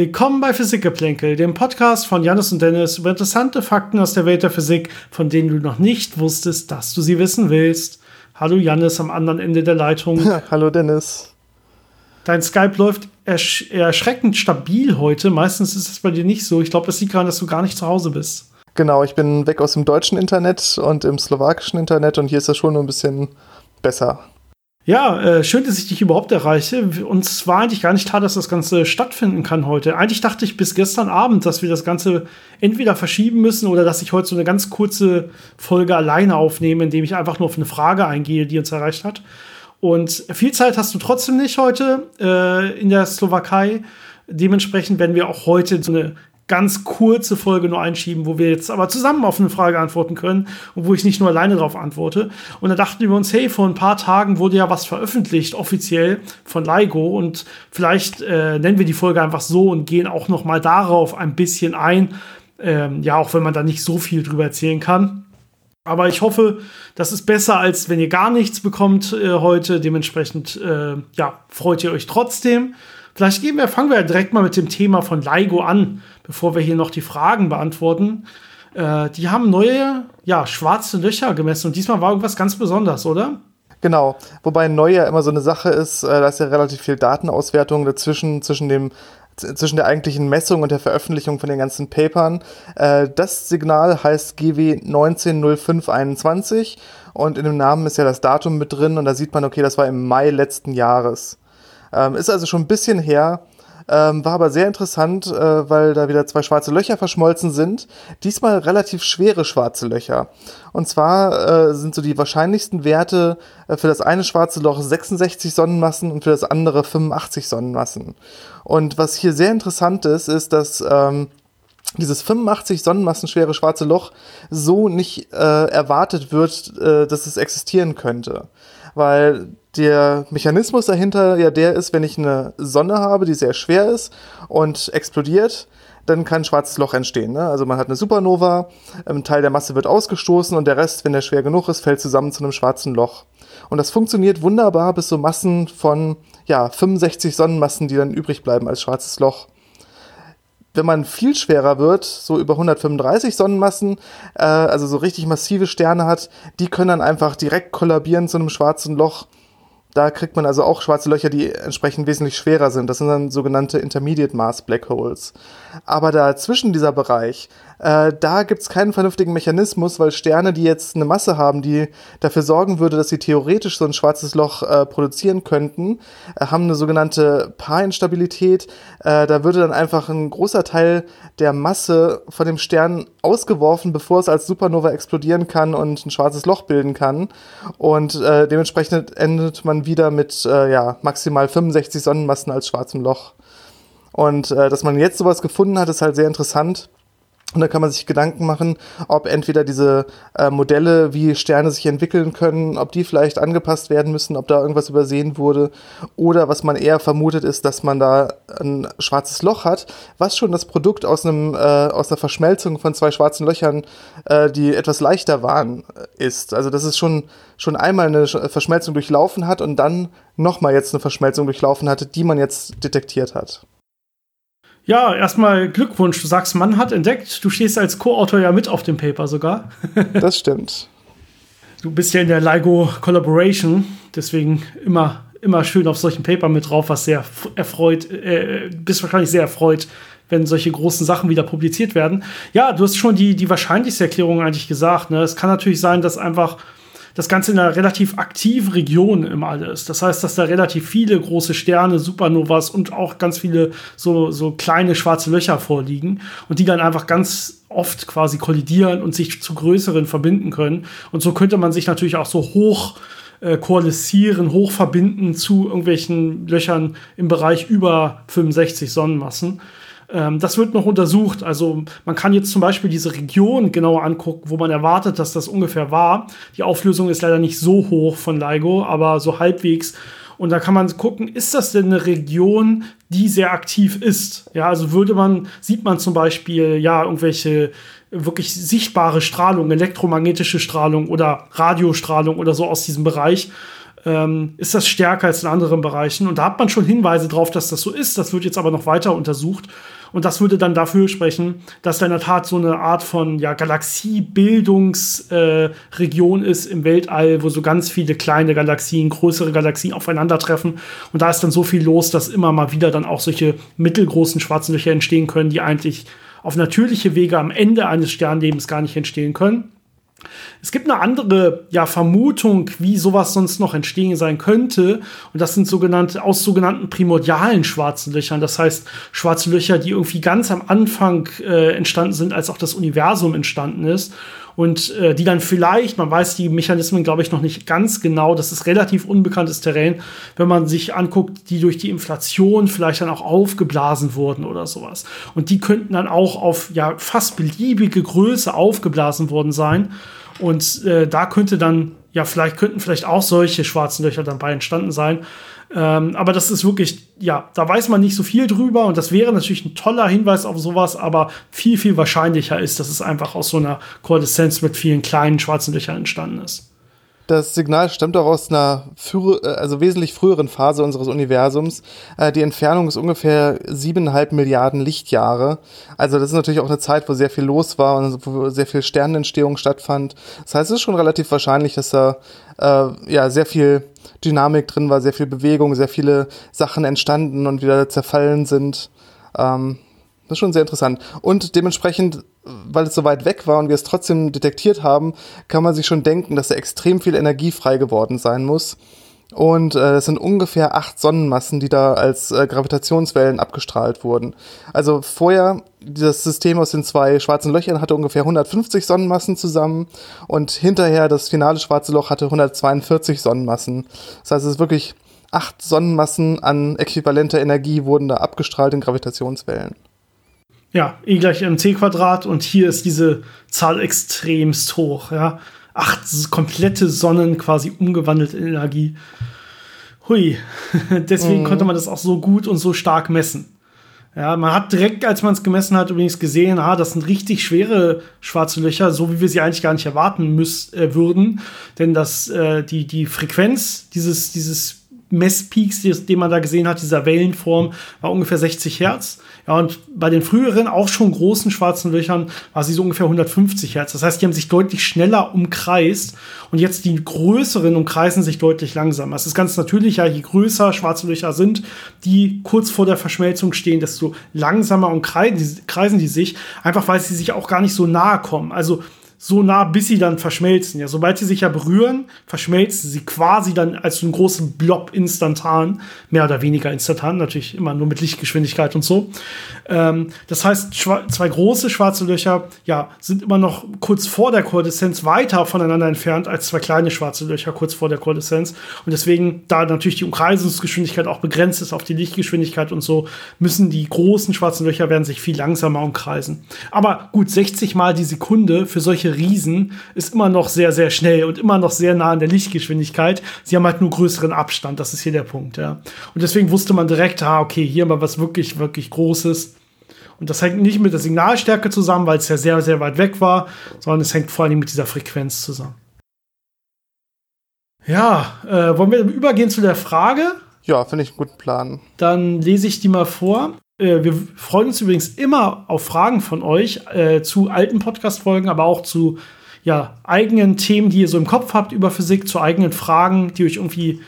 Willkommen bei Physikgeplänkel, dem Podcast von Janis und Dennis über interessante Fakten aus der Welt der Physik, von denen du noch nicht wusstest, dass du sie wissen willst. Hallo Janis am anderen Ende der Leitung. Hallo Dennis. Dein Skype läuft ersch erschreckend stabil heute. Meistens ist es bei dir nicht so. Ich glaube, das liegt daran, dass du gar nicht zu Hause bist. Genau, ich bin weg aus dem deutschen Internet und im slowakischen Internet und hier ist das schon ein bisschen besser. Ja, äh, schön, dass ich dich überhaupt erreiche. Uns war eigentlich gar nicht klar, dass das Ganze stattfinden kann heute. Eigentlich dachte ich bis gestern Abend, dass wir das Ganze entweder verschieben müssen oder dass ich heute so eine ganz kurze Folge alleine aufnehme, indem ich einfach nur auf eine Frage eingehe, die uns erreicht hat. Und viel Zeit hast du trotzdem nicht heute äh, in der Slowakei. Dementsprechend werden wir auch heute so eine ganz kurze Folge nur einschieben, wo wir jetzt aber zusammen auf eine Frage antworten können und wo ich nicht nur alleine darauf antworte. Und da dachten wir uns, hey, vor ein paar Tagen wurde ja was veröffentlicht, offiziell von LIGO und vielleicht äh, nennen wir die Folge einfach so und gehen auch noch mal darauf ein bisschen ein. Ähm, ja, auch wenn man da nicht so viel drüber erzählen kann. Aber ich hoffe, das ist besser, als wenn ihr gar nichts bekommt äh, heute. Dementsprechend, äh, ja, freut ihr euch trotzdem. Vielleicht gehen wir, fangen wir direkt mal mit dem Thema von LIGO an, bevor wir hier noch die Fragen beantworten. Äh, die haben neue, ja, schwarze Löcher gemessen und diesmal war irgendwas ganz Besonderes, oder? Genau, wobei neu ja immer so eine Sache ist, äh, da ist ja relativ viel Datenauswertung dazwischen, zwischen dem zwischen der eigentlichen Messung und der Veröffentlichung von den ganzen Papern. Äh, das Signal heißt GW 190521 und in dem Namen ist ja das Datum mit drin und da sieht man, okay, das war im Mai letzten Jahres. Ähm, ist also schon ein bisschen her. Ähm, war aber sehr interessant, äh, weil da wieder zwei schwarze Löcher verschmolzen sind. Diesmal relativ schwere schwarze Löcher. Und zwar äh, sind so die wahrscheinlichsten Werte äh, für das eine schwarze Loch 66 Sonnenmassen und für das andere 85 Sonnenmassen. Und was hier sehr interessant ist, ist, dass ähm, dieses 85 Sonnenmassen schwere schwarze Loch so nicht äh, erwartet wird, äh, dass es existieren könnte. Weil der Mechanismus dahinter ja der ist, wenn ich eine Sonne habe, die sehr schwer ist und explodiert, dann kann ein schwarzes Loch entstehen. Ne? Also man hat eine Supernova, ein Teil der Masse wird ausgestoßen und der Rest, wenn der schwer genug ist, fällt zusammen zu einem schwarzen Loch. Und das funktioniert wunderbar bis so Massen von ja, 65 Sonnenmassen, die dann übrig bleiben als schwarzes Loch wenn man viel schwerer wird, so über 135 Sonnenmassen, äh, also so richtig massive Sterne hat, die können dann einfach direkt kollabieren zu einem schwarzen Loch da kriegt man also auch schwarze Löcher, die entsprechend wesentlich schwerer sind. Das sind dann sogenannte Intermediate Mass Black Holes. Aber dazwischen dieser Bereich, äh, da gibt es keinen vernünftigen Mechanismus, weil Sterne, die jetzt eine Masse haben, die dafür sorgen würde, dass sie theoretisch so ein schwarzes Loch äh, produzieren könnten, äh, haben eine sogenannte Paarinstabilität. Äh, da würde dann einfach ein großer Teil der Masse von dem Stern ausgeworfen, bevor es als Supernova explodieren kann und ein schwarzes Loch bilden kann. Und äh, dementsprechend endet man wieder mit äh, ja, maximal 65 Sonnenmassen als schwarzem Loch. Und dass man jetzt sowas gefunden hat, ist halt sehr interessant. Und da kann man sich Gedanken machen, ob entweder diese äh, Modelle, wie Sterne sich entwickeln können, ob die vielleicht angepasst werden müssen, ob da irgendwas übersehen wurde. Oder was man eher vermutet, ist, dass man da ein schwarzes Loch hat, was schon das Produkt aus, einem, äh, aus einer Verschmelzung von zwei schwarzen Löchern, äh, die etwas leichter waren, äh, ist. Also dass es schon, schon einmal eine Verschmelzung durchlaufen hat und dann nochmal jetzt eine Verschmelzung durchlaufen hatte, die man jetzt detektiert hat. Ja, erstmal Glückwunsch. Du sagst, Mann hat entdeckt. Du stehst als Co-Autor ja mit auf dem Paper sogar. das stimmt. Du bist ja in der LIGO Collaboration, deswegen immer, immer schön auf solchen Paper mit drauf, was sehr erfreut, äh, bist wahrscheinlich sehr erfreut, wenn solche großen Sachen wieder publiziert werden. Ja, du hast schon die, die wahrscheinlichste Erklärung eigentlich gesagt. Ne? Es kann natürlich sein, dass einfach das Ganze in einer relativ aktiven Region im All ist. Das heißt, dass da relativ viele große Sterne, Supernovas und auch ganz viele so, so kleine schwarze Löcher vorliegen und die dann einfach ganz oft quasi kollidieren und sich zu größeren verbinden können. Und so könnte man sich natürlich auch so hoch äh, koalisieren, hoch verbinden zu irgendwelchen Löchern im Bereich über 65 Sonnenmassen. Ähm, das wird noch untersucht. Also man kann jetzt zum Beispiel diese Region genauer angucken, wo man erwartet, dass das ungefähr war. Die Auflösung ist leider nicht so hoch von LIGO, aber so halbwegs. Und da kann man gucken, ist das denn eine Region, die sehr aktiv ist? Ja, also würde man, sieht man zum Beispiel, ja, irgendwelche wirklich sichtbare Strahlung, elektromagnetische Strahlung oder Radiostrahlung oder so aus diesem Bereich ähm, ist das stärker als in anderen Bereichen. Und da hat man schon Hinweise darauf, dass das so ist. Das wird jetzt aber noch weiter untersucht. Und das würde dann dafür sprechen, dass da in der Tat so eine Art von ja, Galaxiebildungsregion äh, ist im Weltall, wo so ganz viele kleine Galaxien, größere Galaxien aufeinandertreffen. Und da ist dann so viel los, dass immer mal wieder dann auch solche mittelgroßen schwarzen Löcher entstehen können, die eigentlich auf natürliche Wege am Ende eines Sternlebens gar nicht entstehen können. Es gibt eine andere ja, Vermutung, wie sowas sonst noch entstehen sein könnte. Und das sind sogenannte, aus sogenannten primordialen schwarzen Löchern. Das heißt, schwarze Löcher, die irgendwie ganz am Anfang äh, entstanden sind, als auch das Universum entstanden ist und äh, die dann vielleicht, man weiß die Mechanismen, glaube ich, noch nicht ganz genau, das ist relativ unbekanntes Terrain, wenn man sich anguckt, die durch die Inflation vielleicht dann auch aufgeblasen wurden oder sowas. Und die könnten dann auch auf ja fast beliebige Größe aufgeblasen worden sein. Und äh, da könnte dann, ja, vielleicht könnten vielleicht auch solche schwarzen Löcher dabei entstanden sein. Ähm, aber das ist wirklich, ja, da weiß man nicht so viel drüber und das wäre natürlich ein toller Hinweis auf sowas, aber viel, viel wahrscheinlicher ist, dass es einfach aus so einer Koaleszenz mit vielen kleinen schwarzen Löchern entstanden ist. Das Signal stammt auch aus einer frühe, also wesentlich früheren Phase unseres Universums. Äh, die Entfernung ist ungefähr siebeneinhalb Milliarden Lichtjahre. Also das ist natürlich auch eine Zeit, wo sehr viel los war und wo sehr viel Sternenentstehung stattfand. Das heißt, es ist schon relativ wahrscheinlich, dass da äh, ja sehr viel Dynamik drin war, sehr viel Bewegung, sehr viele Sachen entstanden und wieder zerfallen sind. Ähm, das ist schon sehr interessant. Und dementsprechend, weil es so weit weg war und wir es trotzdem detektiert haben, kann man sich schon denken, dass da extrem viel Energie frei geworden sein muss. Und äh, es sind ungefähr acht Sonnenmassen, die da als äh, Gravitationswellen abgestrahlt wurden. Also vorher, das System aus den zwei schwarzen Löchern hatte ungefähr 150 Sonnenmassen zusammen und hinterher das finale schwarze Loch hatte 142 Sonnenmassen. Das heißt, es ist wirklich acht Sonnenmassen an äquivalenter Energie wurden da abgestrahlt in Gravitationswellen. Ja, E gleich mc Quadrat und hier ist diese Zahl extremst hoch, ja acht komplette Sonnen quasi umgewandelt in Energie. Hui. Deswegen mhm. konnte man das auch so gut und so stark messen. Ja, man hat direkt, als man es gemessen hat, übrigens gesehen, ah, das sind richtig schwere schwarze Löcher, so wie wir sie eigentlich gar nicht erwarten müssen äh, würden. Denn das, äh, die, die Frequenz dieses, dieses Messpeaks, den man da gesehen hat, dieser Wellenform, war ungefähr 60 Hertz. Ja, und bei den früheren, auch schon großen schwarzen Löchern, war sie so ungefähr 150 Hertz. Das heißt, die haben sich deutlich schneller umkreist und jetzt die größeren umkreisen sich deutlich langsamer. Es ist ganz natürlich, ja, je größer schwarze Löcher sind, die kurz vor der Verschmelzung stehen, desto langsamer umkreisen die sich, einfach weil sie sich auch gar nicht so nahe kommen. Also so nah, bis sie dann verschmelzen. Ja, sobald sie sich ja berühren, verschmelzen sie quasi dann als so einen großen Blob instantan, mehr oder weniger instantan, natürlich immer nur mit Lichtgeschwindigkeit und so. Ähm, das heißt, zwei große schwarze Löcher, ja, sind immer noch kurz vor der Koaleszenz weiter voneinander entfernt als zwei kleine schwarze Löcher kurz vor der Koaleszenz. Und deswegen, da natürlich die Umkreisungsgeschwindigkeit auch begrenzt ist auf die Lichtgeschwindigkeit und so, müssen die großen schwarzen Löcher werden sich viel langsamer umkreisen. Aber gut, 60 mal die Sekunde für solche Riesen ist immer noch sehr, sehr schnell und immer noch sehr nah an der Lichtgeschwindigkeit. Sie haben halt nur größeren Abstand, das ist hier der Punkt, ja. Und deswegen wusste man direkt, ah, okay, hier haben wir was wirklich, wirklich Großes. Und das hängt nicht mit der Signalstärke zusammen, weil es ja sehr, sehr weit weg war, sondern es hängt vor allem mit dieser Frequenz zusammen. Ja, äh, wollen wir übergehen zu der Frage? Ja, finde ich einen guten Plan. Dann lese ich die mal vor. Äh, wir freuen uns übrigens immer auf Fragen von euch äh, zu alten Podcast-Folgen, aber auch zu ja, eigenen Themen, die ihr so im Kopf habt über Physik, zu eigenen Fragen, die euch irgendwie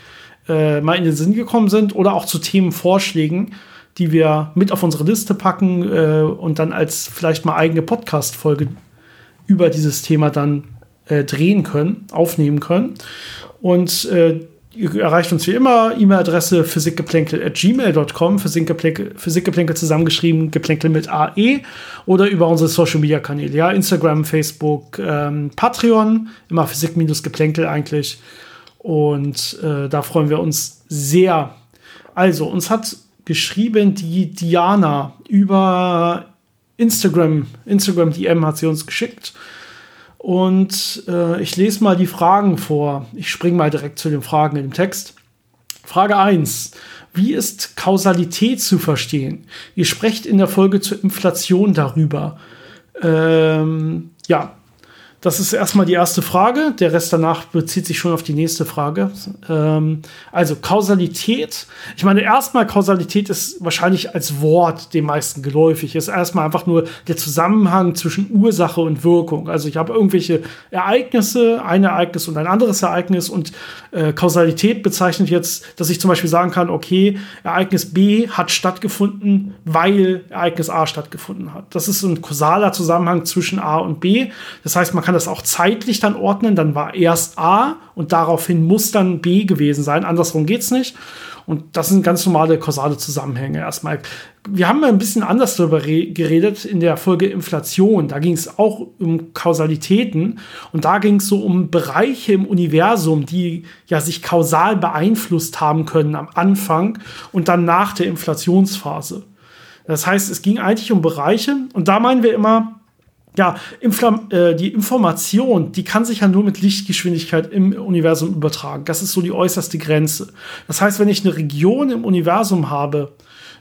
äh, mal in den Sinn gekommen sind oder auch zu Themenvorschlägen, die wir mit auf unsere Liste packen äh, und dann als vielleicht mal eigene Podcast-Folge über dieses Thema dann äh, drehen können, aufnehmen können. Und äh, Ihr erreicht uns wie immer, E-Mail-Adresse physikgeplänkel.gmail.com, Physikgeplänkel, Physikgeplänkel zusammengeschrieben, Geplänkel mit AE oder über unsere Social-Media-Kanäle, ja, Instagram, Facebook, ähm, Patreon, immer Physik-Geplänkel eigentlich. Und äh, da freuen wir uns sehr. Also, uns hat geschrieben, die Diana über Instagram, Instagram DM hat sie uns geschickt. Und äh, ich lese mal die Fragen vor. Ich springe mal direkt zu den Fragen dem Text. Frage 1. Wie ist Kausalität zu verstehen? Ihr sprecht in der Folge zur Inflation darüber. Ähm, ja, das ist erstmal die erste Frage. Der Rest danach bezieht sich schon auf die nächste Frage. Ähm, also Kausalität. Ich meine, erstmal Kausalität ist wahrscheinlich als Wort den meisten geläufig. Ist erstmal einfach nur der Zusammenhang zwischen Ursache und Wirkung. Also ich habe irgendwelche Ereignisse, ein Ereignis und ein anderes Ereignis und äh, Kausalität bezeichnet jetzt, dass ich zum Beispiel sagen kann, okay, Ereignis B hat stattgefunden, weil Ereignis A stattgefunden hat. Das ist ein kausaler Zusammenhang zwischen A und B. Das heißt, man kann kann das auch zeitlich dann ordnen. Dann war erst A und daraufhin muss dann B gewesen sein. Andersrum geht es nicht. Und das sind ganz normale kausale Zusammenhänge erstmal. Wir haben ein bisschen anders darüber geredet in der Folge Inflation. Da ging es auch um Kausalitäten und da ging es so um Bereiche im Universum, die ja sich kausal beeinflusst haben können am Anfang und dann nach der Inflationsphase. Das heißt, es ging eigentlich um Bereiche und da meinen wir immer, ja, Inflam äh, die Information, die kann sich ja nur mit Lichtgeschwindigkeit im Universum übertragen. Das ist so die äußerste Grenze. Das heißt, wenn ich eine Region im Universum habe,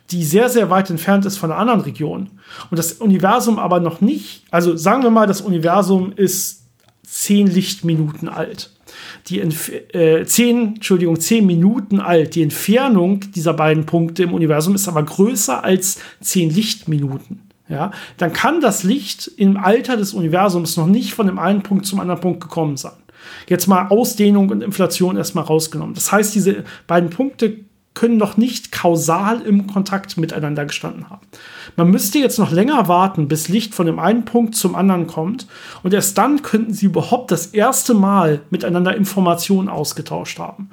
die sehr, sehr weit entfernt ist von einer anderen Region und das Universum aber noch nicht, also sagen wir mal, das Universum ist zehn Lichtminuten alt. Die Entf äh, zehn, Entschuldigung, zehn Minuten alt. Die Entfernung dieser beiden Punkte im Universum ist aber größer als zehn Lichtminuten ja, dann kann das Licht im Alter des Universums noch nicht von dem einen Punkt zum anderen Punkt gekommen sein. Jetzt mal Ausdehnung und Inflation erstmal rausgenommen. Das heißt, diese beiden Punkte können noch nicht kausal im Kontakt miteinander gestanden haben. Man müsste jetzt noch länger warten, bis Licht von dem einen Punkt zum anderen kommt und erst dann könnten sie überhaupt das erste Mal miteinander Informationen ausgetauscht haben.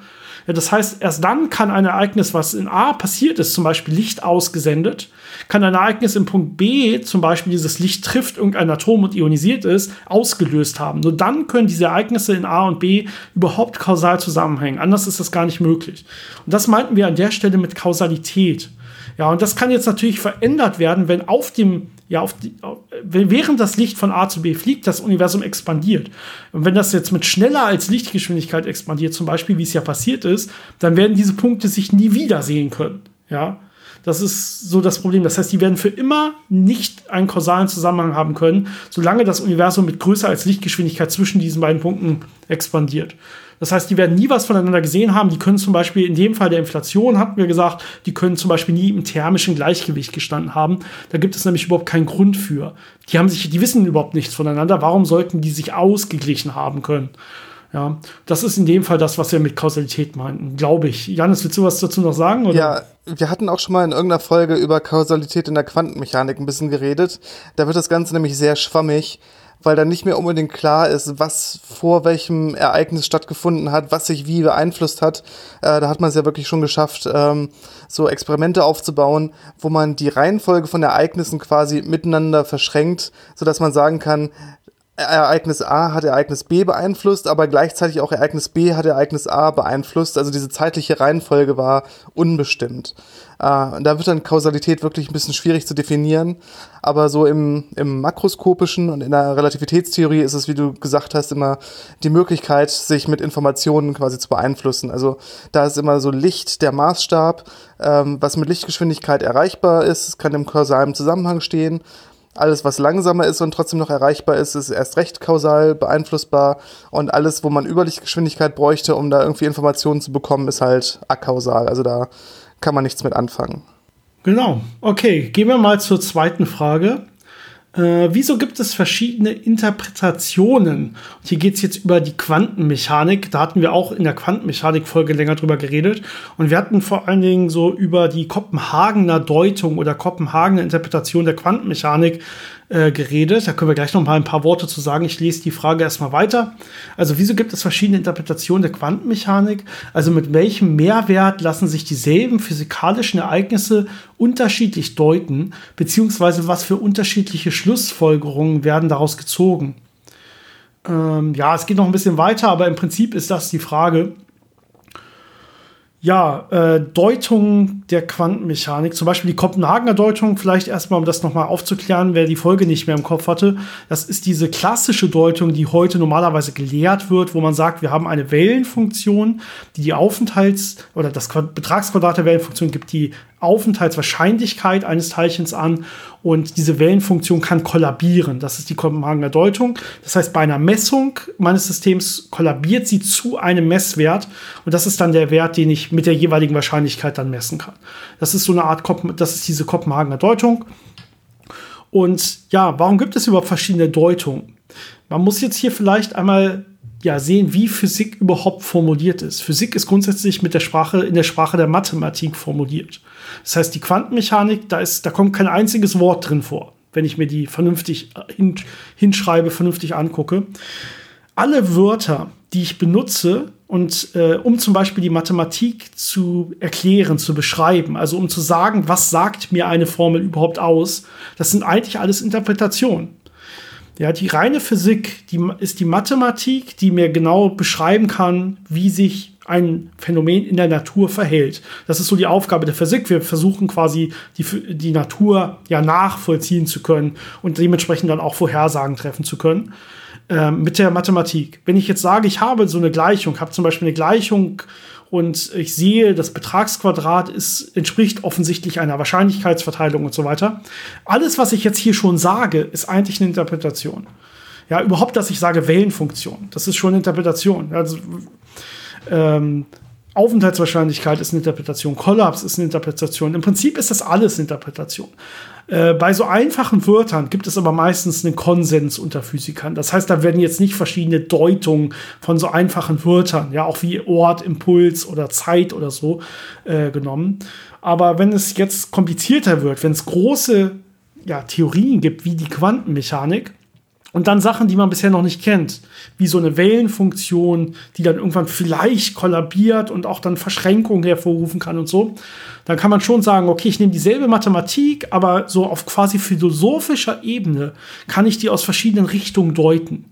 Das heißt, erst dann kann ein Ereignis, was in A passiert ist, zum Beispiel Licht ausgesendet, kann ein Ereignis im Punkt B, zum Beispiel dieses Licht trifft irgendein Atom und ionisiert ist, ausgelöst haben. Nur dann können diese Ereignisse in A und B überhaupt kausal zusammenhängen. Anders ist das gar nicht möglich. Und das meinten wir an der Stelle mit Kausalität. Ja, und das kann jetzt natürlich verändert werden, wenn auf dem ja, auf die, während das Licht von A zu B fliegt, das Universum expandiert. Und wenn das jetzt mit schneller als Lichtgeschwindigkeit expandiert, zum Beispiel, wie es ja passiert ist, dann werden diese Punkte sich nie wiedersehen können. Ja, das ist so das Problem. Das heißt, die werden für immer nicht einen kausalen Zusammenhang haben können, solange das Universum mit größer als Lichtgeschwindigkeit zwischen diesen beiden Punkten expandiert. Das heißt, die werden nie was voneinander gesehen haben. Die können zum Beispiel in dem Fall der Inflation, hatten wir gesagt, die können zum Beispiel nie im thermischen Gleichgewicht gestanden haben. Da gibt es nämlich überhaupt keinen Grund für. Die haben sich, die wissen überhaupt nichts voneinander. Warum sollten die sich ausgeglichen haben können? Ja, das ist in dem Fall das, was wir mit Kausalität meinten, glaube ich. Janis, willst du was dazu noch sagen? Oder? Ja, wir hatten auch schon mal in irgendeiner Folge über Kausalität in der Quantenmechanik ein bisschen geredet. Da wird das Ganze nämlich sehr schwammig weil dann nicht mehr unbedingt klar ist, was vor welchem Ereignis stattgefunden hat, was sich wie beeinflusst hat. Äh, da hat man es ja wirklich schon geschafft, ähm, so Experimente aufzubauen, wo man die Reihenfolge von Ereignissen quasi miteinander verschränkt, sodass man sagen kann, Ereignis A hat Ereignis B beeinflusst, aber gleichzeitig auch Ereignis B hat Ereignis A beeinflusst. Also diese zeitliche Reihenfolge war unbestimmt. Äh, da wird dann Kausalität wirklich ein bisschen schwierig zu definieren. Aber so im, im makroskopischen und in der Relativitätstheorie ist es, wie du gesagt hast, immer die Möglichkeit, sich mit Informationen quasi zu beeinflussen. Also da ist immer so Licht der Maßstab, ähm, was mit Lichtgeschwindigkeit erreichbar ist, kann im kausalen Zusammenhang stehen alles, was langsamer ist und trotzdem noch erreichbar ist, ist erst recht kausal beeinflussbar. Und alles, wo man Überlichtgeschwindigkeit bräuchte, um da irgendwie Informationen zu bekommen, ist halt akausal. Also da kann man nichts mit anfangen. Genau. Okay, gehen wir mal zur zweiten Frage. Äh, wieso gibt es verschiedene Interpretationen? Und hier geht es jetzt über die Quantenmechanik. Da hatten wir auch in der Quantenmechanik-Folge länger drüber geredet. Und wir hatten vor allen Dingen so über die Kopenhagener Deutung oder Kopenhagener Interpretation der Quantenmechanik äh, geredet. Da können wir gleich noch mal ein paar Worte zu sagen. Ich lese die Frage erstmal weiter. Also, wieso gibt es verschiedene Interpretationen der Quantenmechanik? Also, mit welchem Mehrwert lassen sich dieselben physikalischen Ereignisse unterschiedlich deuten? Beziehungsweise, was für unterschiedliche Schlussfolgerungen werden daraus gezogen? Ähm, ja, es geht noch ein bisschen weiter, aber im Prinzip ist das die Frage. Ja, äh, Deutung der Quantenmechanik, zum Beispiel die Kopenhagener Deutung, vielleicht erstmal, um das nochmal aufzuklären, wer die Folge nicht mehr im Kopf hatte. Das ist diese klassische Deutung, die heute normalerweise gelehrt wird, wo man sagt, wir haben eine Wellenfunktion, die die Aufenthalts- oder das Betragsquadrat der Wellenfunktion gibt die Aufenthaltswahrscheinlichkeit eines Teilchens an und diese Wellenfunktion kann kollabieren. Das ist die Kopenhagener Deutung. Das heißt, bei einer Messung meines Systems kollabiert sie zu einem Messwert und das ist dann der Wert, den ich mit der jeweiligen Wahrscheinlichkeit dann messen kann. Das ist so eine Art, das ist diese Kopenhagener Deutung. Und ja, warum gibt es überhaupt verschiedene Deutungen? Man muss jetzt hier vielleicht einmal ja, sehen, wie Physik überhaupt formuliert ist. Physik ist grundsätzlich mit der Sprache, in der Sprache der Mathematik formuliert. Das heißt, die Quantenmechanik, da, ist, da kommt kein einziges Wort drin vor, wenn ich mir die vernünftig hin, hinschreibe, vernünftig angucke. Alle Wörter, die ich benutze, und äh, um zum Beispiel die Mathematik zu erklären, zu beschreiben, also um zu sagen, was sagt mir eine Formel überhaupt aus, das sind eigentlich alles Interpretationen. Ja, die reine Physik, die ist die Mathematik, die mir genau beschreiben kann, wie sich ein Phänomen in der Natur verhält. Das ist so die Aufgabe der Physik. Wir versuchen quasi die, die Natur ja nachvollziehen zu können und dementsprechend dann auch Vorhersagen treffen zu können äh, mit der Mathematik. Wenn ich jetzt sage, ich habe so eine Gleichung, habe zum Beispiel eine Gleichung und ich sehe, das Betragsquadrat ist, entspricht offensichtlich einer Wahrscheinlichkeitsverteilung und so weiter. Alles, was ich jetzt hier schon sage, ist eigentlich eine Interpretation. Ja, überhaupt, dass ich sage Wellenfunktion, das ist schon eine Interpretation. Also, ähm, Aufenthaltswahrscheinlichkeit ist eine Interpretation, Kollaps ist eine Interpretation. Im Prinzip ist das alles eine Interpretation. Äh, bei so einfachen Wörtern gibt es aber meistens einen Konsens unter Physikern. Das heißt, da werden jetzt nicht verschiedene Deutungen von so einfachen Wörtern, ja, auch wie Ort, Impuls oder Zeit oder so äh, genommen. Aber wenn es jetzt komplizierter wird, wenn es große ja, Theorien gibt, wie die Quantenmechanik, und dann Sachen, die man bisher noch nicht kennt, wie so eine Wellenfunktion, die dann irgendwann vielleicht kollabiert und auch dann Verschränkungen hervorrufen kann und so. Dann kann man schon sagen, okay, ich nehme dieselbe Mathematik, aber so auf quasi philosophischer Ebene kann ich die aus verschiedenen Richtungen deuten.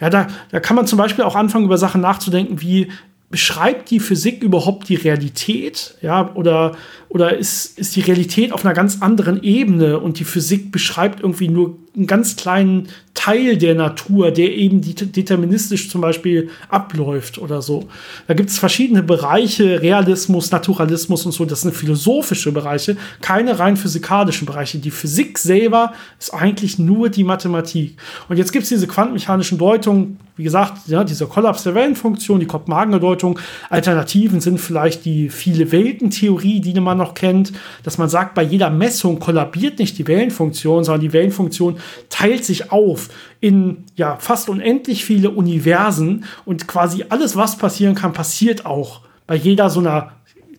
Ja, da, da kann man zum Beispiel auch anfangen, über Sachen nachzudenken, wie beschreibt die Physik überhaupt die Realität? Ja, oder, oder ist, ist die Realität auf einer ganz anderen Ebene und die Physik beschreibt irgendwie nur einen ganz kleinen Teil der Natur, der eben deterministisch zum Beispiel abläuft oder so. Da gibt es verschiedene Bereiche, Realismus, Naturalismus und so, das sind philosophische Bereiche, keine rein physikalischen Bereiche. Die Physik selber ist eigentlich nur die Mathematik. Und jetzt gibt es diese quantenmechanischen Deutungen, wie gesagt, ja, dieser Kollaps der Wellenfunktion, die Kopenhagener Deutung. Alternativen sind vielleicht die viele Welten-Theorie, die man noch kennt, dass man sagt, bei jeder Messung kollabiert nicht die Wellenfunktion, sondern die Wellenfunktion teilt sich auf in ja fast unendlich viele Universen und quasi alles, was passieren kann, passiert auch bei jeder so einer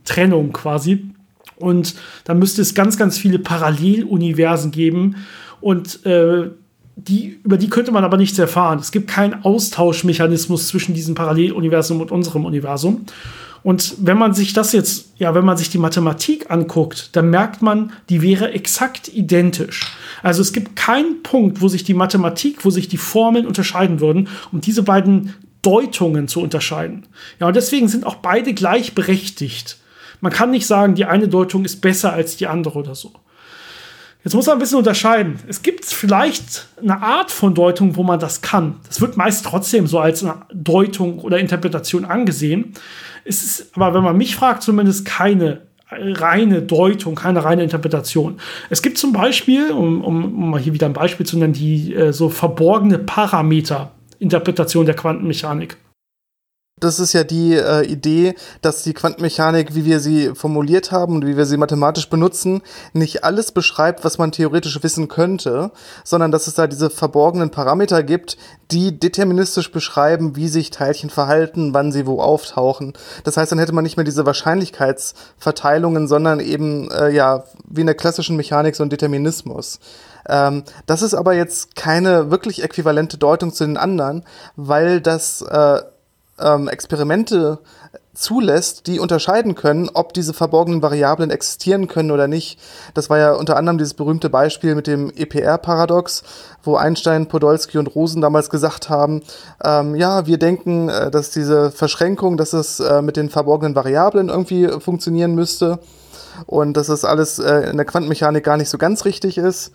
Trennung quasi. Und da müsste es ganz, ganz viele Paralleluniversen geben. Und äh, die, über die könnte man aber nichts erfahren. Es gibt keinen Austauschmechanismus zwischen diesem Paralleluniversum und unserem Universum. Und wenn man sich das jetzt, ja, wenn man sich die Mathematik anguckt, dann merkt man, die wäre exakt identisch. Also es gibt keinen Punkt, wo sich die Mathematik, wo sich die Formeln unterscheiden würden, um diese beiden Deutungen zu unterscheiden. Ja, und deswegen sind auch beide gleichberechtigt. Man kann nicht sagen, die eine Deutung ist besser als die andere oder so. Jetzt muss man ein bisschen unterscheiden. Es gibt vielleicht eine Art von Deutung, wo man das kann. Das wird meist trotzdem so als eine Deutung oder Interpretation angesehen. Es ist aber, wenn man mich fragt, zumindest keine reine Deutung, keine reine Interpretation. Es gibt zum Beispiel, um, um, mal hier wieder ein Beispiel zu nennen, die äh, so verborgene Parameter-Interpretation der Quantenmechanik das ist ja die äh, Idee, dass die Quantenmechanik, wie wir sie formuliert haben und wie wir sie mathematisch benutzen, nicht alles beschreibt, was man theoretisch wissen könnte, sondern dass es da diese verborgenen Parameter gibt, die deterministisch beschreiben, wie sich Teilchen verhalten, wann sie wo auftauchen. Das heißt, dann hätte man nicht mehr diese Wahrscheinlichkeitsverteilungen, sondern eben äh, ja wie in der klassischen Mechanik so ein Determinismus. Ähm, das ist aber jetzt keine wirklich äquivalente Deutung zu den anderen, weil das äh, ähm, Experimente zulässt, die unterscheiden können, ob diese verborgenen Variablen existieren können oder nicht. Das war ja unter anderem dieses berühmte Beispiel mit dem EPR-Paradox, wo Einstein, Podolsky und Rosen damals gesagt haben, ähm, ja, wir denken, äh, dass diese Verschränkung, dass es äh, mit den verborgenen Variablen irgendwie funktionieren müsste und dass das alles äh, in der Quantenmechanik gar nicht so ganz richtig ist.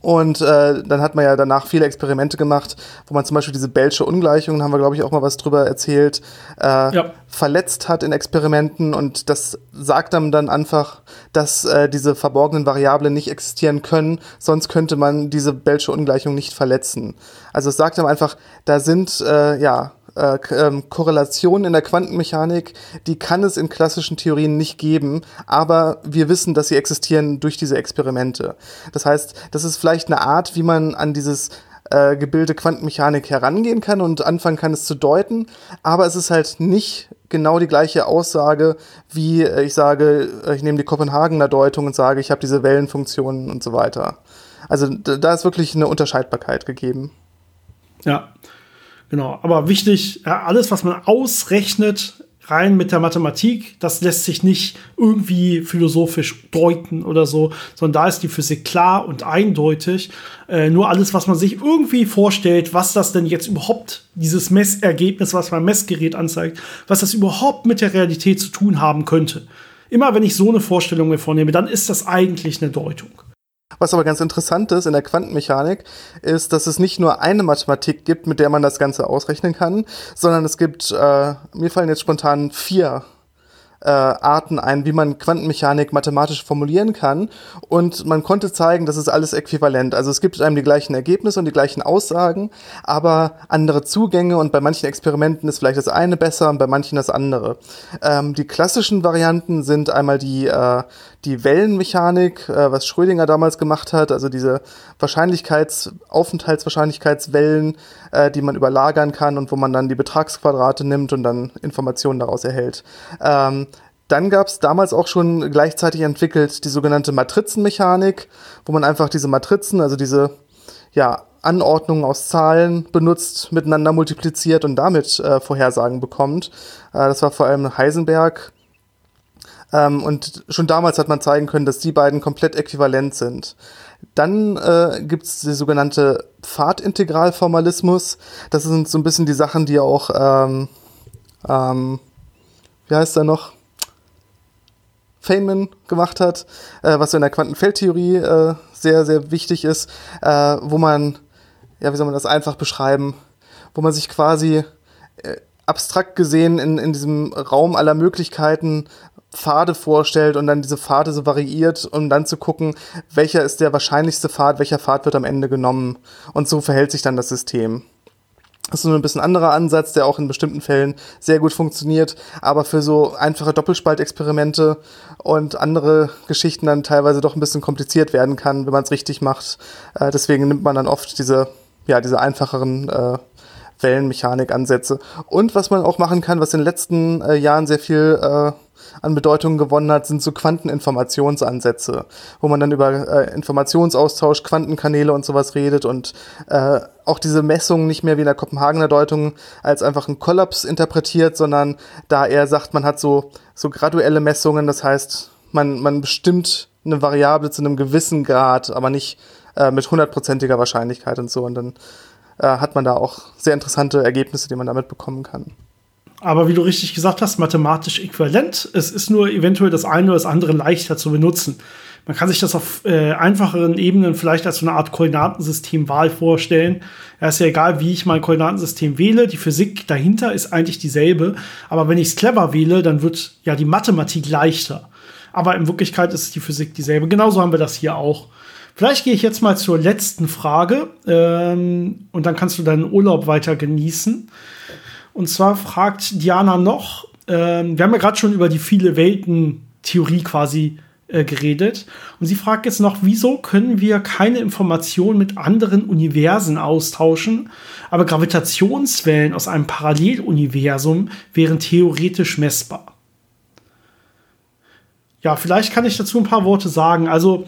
Und äh, dann hat man ja danach viele Experimente gemacht, wo man zum Beispiel diese Bellsche Ungleichung, haben wir glaube ich auch mal was drüber erzählt, äh, ja. verletzt hat in Experimenten und das sagt einem dann einfach, dass äh, diese verborgenen Variablen nicht existieren können, sonst könnte man diese Bellsche Ungleichung nicht verletzen. Also es sagt einem einfach, da sind äh, ja äh, ähm, Korrelationen in der Quantenmechanik, die kann es in klassischen Theorien nicht geben, aber wir wissen, dass sie existieren durch diese Experimente. Das heißt, das ist vielleicht eine Art, wie man an dieses äh, Gebilde Quantenmechanik herangehen kann und anfangen kann, es zu deuten, aber es ist halt nicht genau die gleiche Aussage, wie äh, ich sage, ich nehme die Kopenhagener Deutung und sage, ich habe diese Wellenfunktionen und so weiter. Also da ist wirklich eine Unterscheidbarkeit gegeben. Ja, Genau, aber wichtig, ja, alles, was man ausrechnet, rein mit der Mathematik, das lässt sich nicht irgendwie philosophisch deuten oder so, sondern da ist die Physik klar und eindeutig. Äh, nur alles, was man sich irgendwie vorstellt, was das denn jetzt überhaupt, dieses Messergebnis, was mein Messgerät anzeigt, was das überhaupt mit der Realität zu tun haben könnte. Immer wenn ich so eine Vorstellung mir vornehme, dann ist das eigentlich eine Deutung. Was aber ganz interessant ist in der Quantenmechanik, ist, dass es nicht nur eine Mathematik gibt, mit der man das Ganze ausrechnen kann, sondern es gibt, äh, mir fallen jetzt spontan vier äh, Arten ein, wie man Quantenmechanik mathematisch formulieren kann. Und man konnte zeigen, das ist alles äquivalent. Also es gibt einem die gleichen Ergebnisse und die gleichen Aussagen, aber andere Zugänge und bei manchen Experimenten ist vielleicht das eine besser und bei manchen das andere. Ähm, die klassischen Varianten sind einmal die, äh, die Wellenmechanik, äh, was Schrödinger damals gemacht hat, also diese Wahrscheinlichkeits-, Aufenthaltswahrscheinlichkeitswellen, äh, die man überlagern kann und wo man dann die Betragsquadrate nimmt und dann Informationen daraus erhält. Ähm, dann gab es damals auch schon gleichzeitig entwickelt die sogenannte Matrizenmechanik, wo man einfach diese Matrizen, also diese ja, Anordnungen aus Zahlen benutzt, miteinander multipliziert und damit äh, Vorhersagen bekommt. Äh, das war vor allem Heisenberg. Ähm, und schon damals hat man zeigen können, dass die beiden komplett äquivalent sind. Dann äh, gibt es die sogenannte Pfadintegralformalismus. Das sind so ein bisschen die Sachen, die auch, ähm, ähm, wie heißt er noch? Feynman gemacht hat, äh, was so in der Quantenfeldtheorie äh, sehr, sehr wichtig ist, äh, wo man, ja, wie soll man das einfach beschreiben, wo man sich quasi äh, abstrakt gesehen in, in diesem Raum aller Möglichkeiten Pfade vorstellt und dann diese Pfade so variiert, um dann zu gucken, welcher ist der wahrscheinlichste Pfad, welcher Pfad wird am Ende genommen. Und so verhält sich dann das System. Das ist nur ein bisschen anderer Ansatz, der auch in bestimmten Fällen sehr gut funktioniert, aber für so einfache Doppelspaltexperimente und andere Geschichten dann teilweise doch ein bisschen kompliziert werden kann, wenn man es richtig macht. Äh, deswegen nimmt man dann oft diese, ja, diese einfacheren äh, Wellenmechanik-Ansätze. Und was man auch machen kann, was in den letzten äh, Jahren sehr viel äh, an Bedeutung gewonnen hat, sind so Quanteninformationsansätze, wo man dann über äh, Informationsaustausch, Quantenkanäle und sowas redet und äh, auch diese Messungen nicht mehr wie in der Kopenhagener Deutung als einfach einen Kollaps interpretiert, sondern da er sagt, man hat so, so graduelle Messungen, das heißt, man, man bestimmt eine Variable zu einem gewissen Grad, aber nicht äh, mit hundertprozentiger Wahrscheinlichkeit und so. Und dann äh, hat man da auch sehr interessante Ergebnisse, die man damit bekommen kann. Aber wie du richtig gesagt hast, mathematisch äquivalent. Es ist nur eventuell das eine oder das andere leichter zu benutzen. Man kann sich das auf äh, einfacheren Ebenen vielleicht als so eine Art Koordinatensystemwahl vorstellen. Ja, ist ja egal, wie ich mein Koordinatensystem wähle. Die Physik dahinter ist eigentlich dieselbe. Aber wenn ich es clever wähle, dann wird ja die Mathematik leichter. Aber in Wirklichkeit ist die Physik dieselbe. Genauso haben wir das hier auch. Vielleicht gehe ich jetzt mal zur letzten Frage ähm, und dann kannst du deinen Urlaub weiter genießen. Und zwar fragt Diana noch, ähm, wir haben ja gerade schon über die viele Welten-Theorie quasi äh, geredet. Und sie fragt jetzt noch, wieso können wir keine Informationen mit anderen Universen austauschen, aber Gravitationswellen aus einem Paralleluniversum wären theoretisch messbar. Ja, vielleicht kann ich dazu ein paar Worte sagen. Also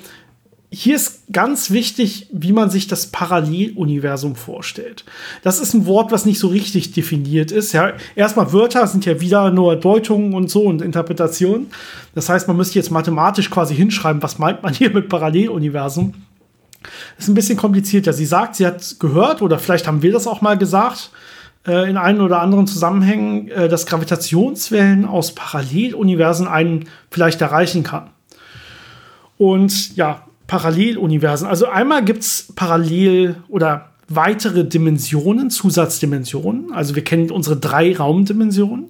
hier ist ganz wichtig, wie man sich das Paralleluniversum vorstellt. Das ist ein Wort, was nicht so richtig definiert ist. Ja, erstmal Wörter sind ja wieder nur Deutungen und so und Interpretationen. Das heißt, man müsste jetzt mathematisch quasi hinschreiben, was meint man hier mit Paralleluniversum. Das ist ein bisschen komplizierter. Sie sagt, sie hat gehört, oder vielleicht haben wir das auch mal gesagt, äh, in einen oder anderen Zusammenhängen, äh, dass Gravitationswellen aus Paralleluniversen einen vielleicht erreichen kann. Und ja, Paralleluniversen. Also einmal gibt es parallel oder weitere Dimensionen, Zusatzdimensionen. Also wir kennen unsere drei Raumdimensionen,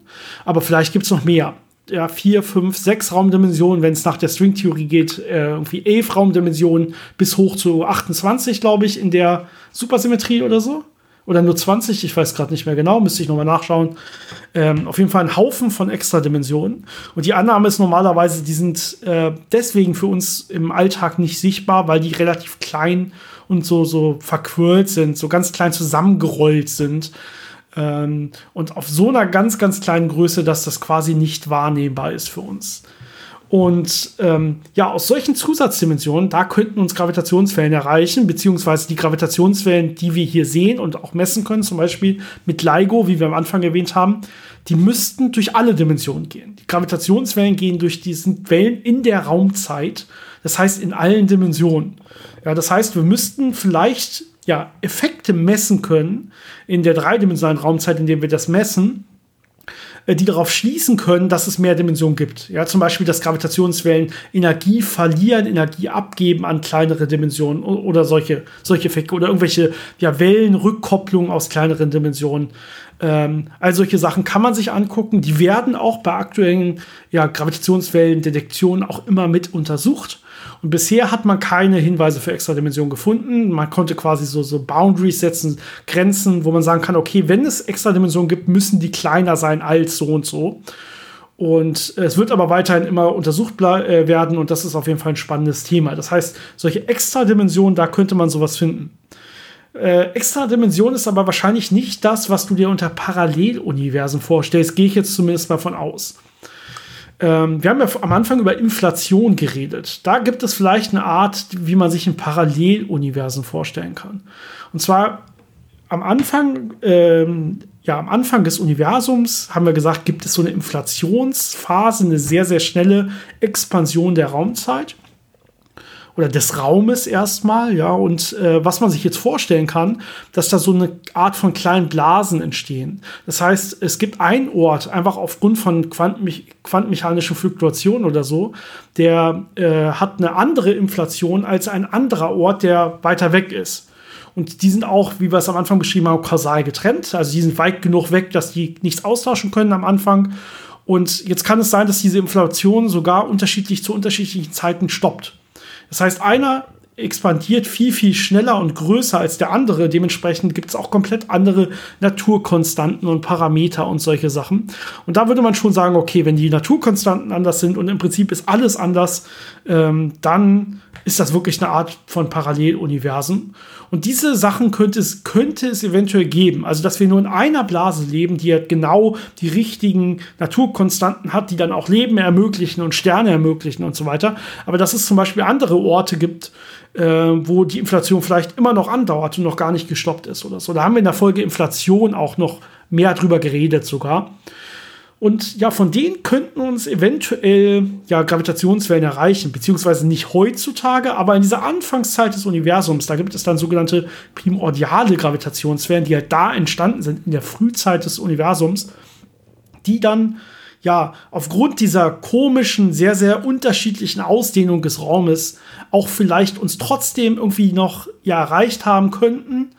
aber vielleicht gibt es noch mehr. Ja, vier, fünf, sechs Raumdimensionen, wenn es nach der Stringtheorie geht, äh, irgendwie elf Raumdimensionen bis hoch zu 28, glaube ich, in der Supersymmetrie oder so oder nur 20, ich weiß gerade nicht mehr genau, müsste ich nochmal nachschauen. Ähm, auf jeden Fall ein Haufen von Extradimensionen. Und die Annahme ist normalerweise, die sind äh, deswegen für uns im Alltag nicht sichtbar, weil die relativ klein und so, so verquirlt sind, so ganz klein zusammengerollt sind. Ähm, und auf so einer ganz, ganz kleinen Größe, dass das quasi nicht wahrnehmbar ist für uns. Und ähm, ja, aus solchen Zusatzdimensionen, da könnten uns Gravitationswellen erreichen, beziehungsweise die Gravitationswellen, die wir hier sehen und auch messen können, zum Beispiel mit LIGO, wie wir am Anfang erwähnt haben, die müssten durch alle Dimensionen gehen. Die Gravitationswellen gehen durch diese Wellen in der Raumzeit, das heißt in allen Dimensionen. Ja, das heißt, wir müssten vielleicht ja, Effekte messen können in der dreidimensionalen Raumzeit, in der wir das messen, die darauf schließen können, dass es mehr Dimensionen gibt. Ja, zum Beispiel, dass Gravitationswellen Energie verlieren, Energie abgeben an kleinere Dimensionen oder solche, solche Effekte oder irgendwelche ja, Wellenrückkopplungen aus kleineren Dimensionen. Ähm, all solche Sachen kann man sich angucken. Die werden auch bei aktuellen ja, Gravitationswellendetektionen auch immer mit untersucht. Und bisher hat man keine Hinweise für Extradimensionen gefunden. Man konnte quasi so, so Boundaries setzen, Grenzen, wo man sagen kann, okay, wenn es Extradimensionen gibt, müssen die kleiner sein als so und so. Und es wird aber weiterhin immer untersucht äh, werden und das ist auf jeden Fall ein spannendes Thema. Das heißt, solche Extradimensionen, da könnte man sowas finden. Äh, Extradimension ist aber wahrscheinlich nicht das, was du dir unter Paralleluniversen vorstellst, gehe ich jetzt zumindest mal von aus. Ähm, wir haben ja am Anfang über Inflation geredet. Da gibt es vielleicht eine Art, wie man sich ein Paralleluniversen vorstellen kann. Und zwar am Anfang, ähm, ja, am Anfang des Universums haben wir gesagt, gibt es so eine Inflationsphase, eine sehr, sehr schnelle Expansion der Raumzeit oder des Raumes erstmal, ja, und äh, was man sich jetzt vorstellen kann, dass da so eine Art von kleinen Blasen entstehen. Das heißt, es gibt einen Ort, einfach aufgrund von Quantenme quantenmechanischen Fluktuationen oder so, der äh, hat eine andere Inflation als ein anderer Ort, der weiter weg ist. Und die sind auch, wie wir es am Anfang beschrieben haben, kausal getrennt. Also die sind weit genug weg, dass die nichts austauschen können am Anfang. Und jetzt kann es sein, dass diese Inflation sogar unterschiedlich zu unterschiedlichen Zeiten stoppt. Das heißt, einer expandiert viel, viel schneller und größer als der andere. Dementsprechend gibt es auch komplett andere Naturkonstanten und Parameter und solche Sachen. Und da würde man schon sagen, okay, wenn die Naturkonstanten anders sind und im Prinzip ist alles anders, ähm, dann ist das wirklich eine Art von Paralleluniversen. Und diese Sachen könnte es, könnte es eventuell geben. Also, dass wir nur in einer Blase leben, die halt genau die richtigen Naturkonstanten hat, die dann auch Leben ermöglichen und Sterne ermöglichen und so weiter. Aber dass es zum Beispiel andere Orte gibt, äh, wo die Inflation vielleicht immer noch andauert und noch gar nicht gestoppt ist oder so. Da haben wir in der Folge Inflation auch noch mehr drüber geredet sogar. Und ja, von denen könnten uns eventuell ja, Gravitationswellen erreichen, beziehungsweise nicht heutzutage, aber in dieser Anfangszeit des Universums, da gibt es dann sogenannte primordiale Gravitationswellen, die halt da entstanden sind, in der Frühzeit des Universums, die dann ja aufgrund dieser komischen, sehr, sehr unterschiedlichen Ausdehnung des Raumes auch vielleicht uns trotzdem irgendwie noch ja erreicht haben könnten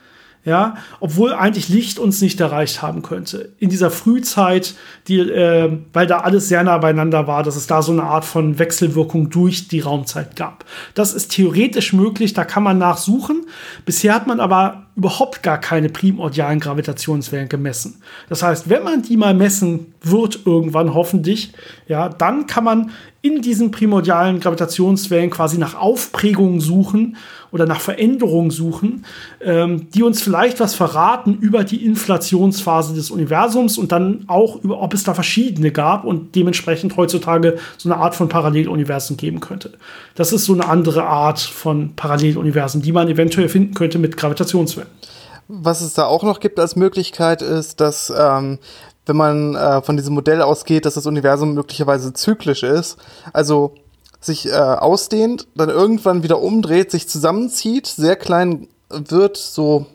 ja, obwohl eigentlich Licht uns nicht erreicht haben könnte. In dieser Frühzeit, die, äh, weil da alles sehr nah beieinander war, dass es da so eine Art von Wechselwirkung durch die Raumzeit gab. Das ist theoretisch möglich, da kann man nachsuchen. Bisher hat man aber überhaupt gar keine primordialen Gravitationswellen gemessen. Das heißt, wenn man die mal messen wird irgendwann hoffentlich, ja, dann kann man in diesen primordialen Gravitationswellen quasi nach Aufprägungen suchen oder nach Veränderungen suchen, ähm, die uns vielleicht was verraten über die Inflationsphase des Universums und dann auch über, ob es da verschiedene gab und dementsprechend heutzutage so eine Art von Paralleluniversen geben könnte. Das ist so eine andere Art von Paralleluniversen, die man eventuell finden könnte mit Gravitationswellen. Was es da auch noch gibt als Möglichkeit ist, dass ähm, wenn man äh, von diesem Modell ausgeht, dass das Universum möglicherweise zyklisch ist, also sich äh, ausdehnt, dann irgendwann wieder umdreht, sich zusammenzieht, sehr klein wird, so,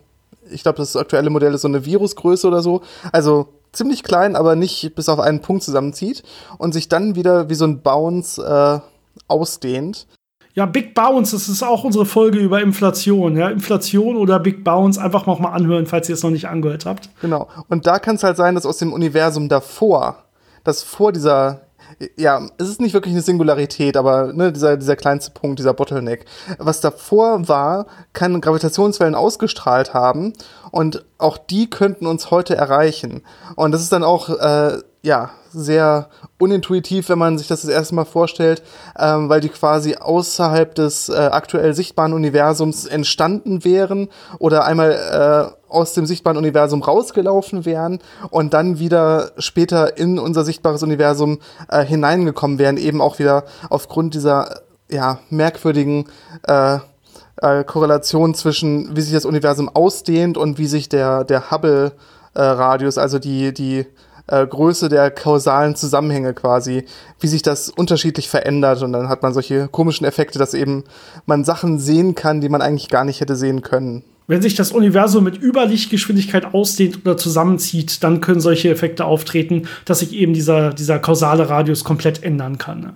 ich glaube, das aktuelle Modell ist so eine Virusgröße oder so, also ziemlich klein, aber nicht bis auf einen Punkt zusammenzieht und sich dann wieder wie so ein Bounce äh, ausdehnt. Ja, Big Bounce, das ist auch unsere Folge über Inflation. Ja, Inflation oder Big Bounce, einfach noch mal anhören, falls ihr es noch nicht angehört habt. Genau. Und da kann es halt sein, dass aus dem Universum davor, dass vor dieser ja, es ist nicht wirklich eine Singularität, aber ne, dieser, dieser kleinste Punkt, dieser Bottleneck. Was davor war, kann Gravitationswellen ausgestrahlt haben und auch die könnten uns heute erreichen. Und das ist dann auch, äh, ja, sehr unintuitiv, wenn man sich das das erste Mal vorstellt, ähm, weil die quasi außerhalb des äh, aktuell sichtbaren Universums entstanden wären oder einmal äh, aus dem sichtbaren Universum rausgelaufen wären und dann wieder später in unser sichtbares Universum äh, hineingekommen wären, eben auch wieder aufgrund dieser ja, merkwürdigen äh, äh, Korrelation zwischen, wie sich das Universum ausdehnt und wie sich der, der Hubble-Radius, also die, die äh, Größe der kausalen Zusammenhänge quasi, wie sich das unterschiedlich verändert. Und dann hat man solche komischen Effekte, dass eben man Sachen sehen kann, die man eigentlich gar nicht hätte sehen können. Wenn sich das Universum mit Überlichtgeschwindigkeit ausdehnt oder zusammenzieht, dann können solche Effekte auftreten, dass sich eben dieser, dieser kausale Radius komplett ändern kann. Ne?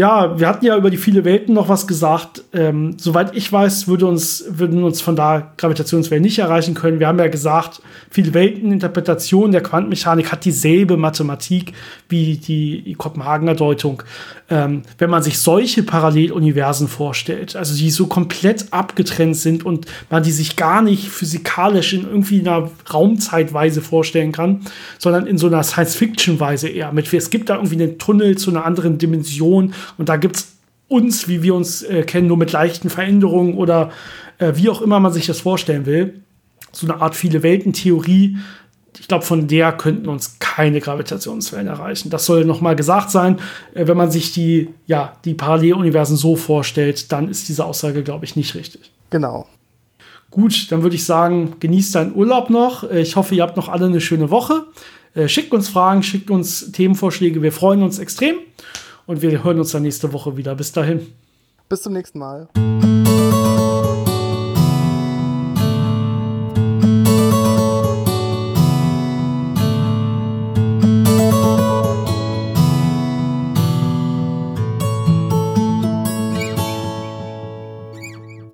Ja, wir hatten ja über die viele Welten noch was gesagt. Ähm, soweit ich weiß, würde uns, würden uns von da Gravitationswellen nicht erreichen können. Wir haben ja gesagt, viele Welteninterpretation der Quantenmechanik hat dieselbe Mathematik wie die Kopenhagener Deutung. Ähm, wenn man sich solche Paralleluniversen vorstellt, also die so komplett abgetrennt sind und man die sich gar nicht physikalisch in irgendwie einer Raumzeitweise vorstellen kann, sondern in so einer Science-Fiction-Weise eher. Mit, es gibt da irgendwie einen Tunnel zu einer anderen Dimension und da gibt es uns, wie wir uns äh, kennen, nur mit leichten Veränderungen oder äh, wie auch immer man sich das vorstellen will. So eine Art viele Welten-Theorie. Ich glaube, von der könnten uns keine Gravitationswellen erreichen. Das soll nochmal gesagt sein. Äh, wenn man sich die, ja, die Paralleluniversen so vorstellt, dann ist diese Aussage, glaube ich, nicht richtig. Genau. Gut, dann würde ich sagen, genießt deinen Urlaub noch. Äh, ich hoffe, ihr habt noch alle eine schöne Woche. Äh, schickt uns Fragen, schickt uns Themenvorschläge. Wir freuen uns extrem. Und wir hören uns dann nächste Woche wieder. Bis dahin. Bis zum nächsten Mal.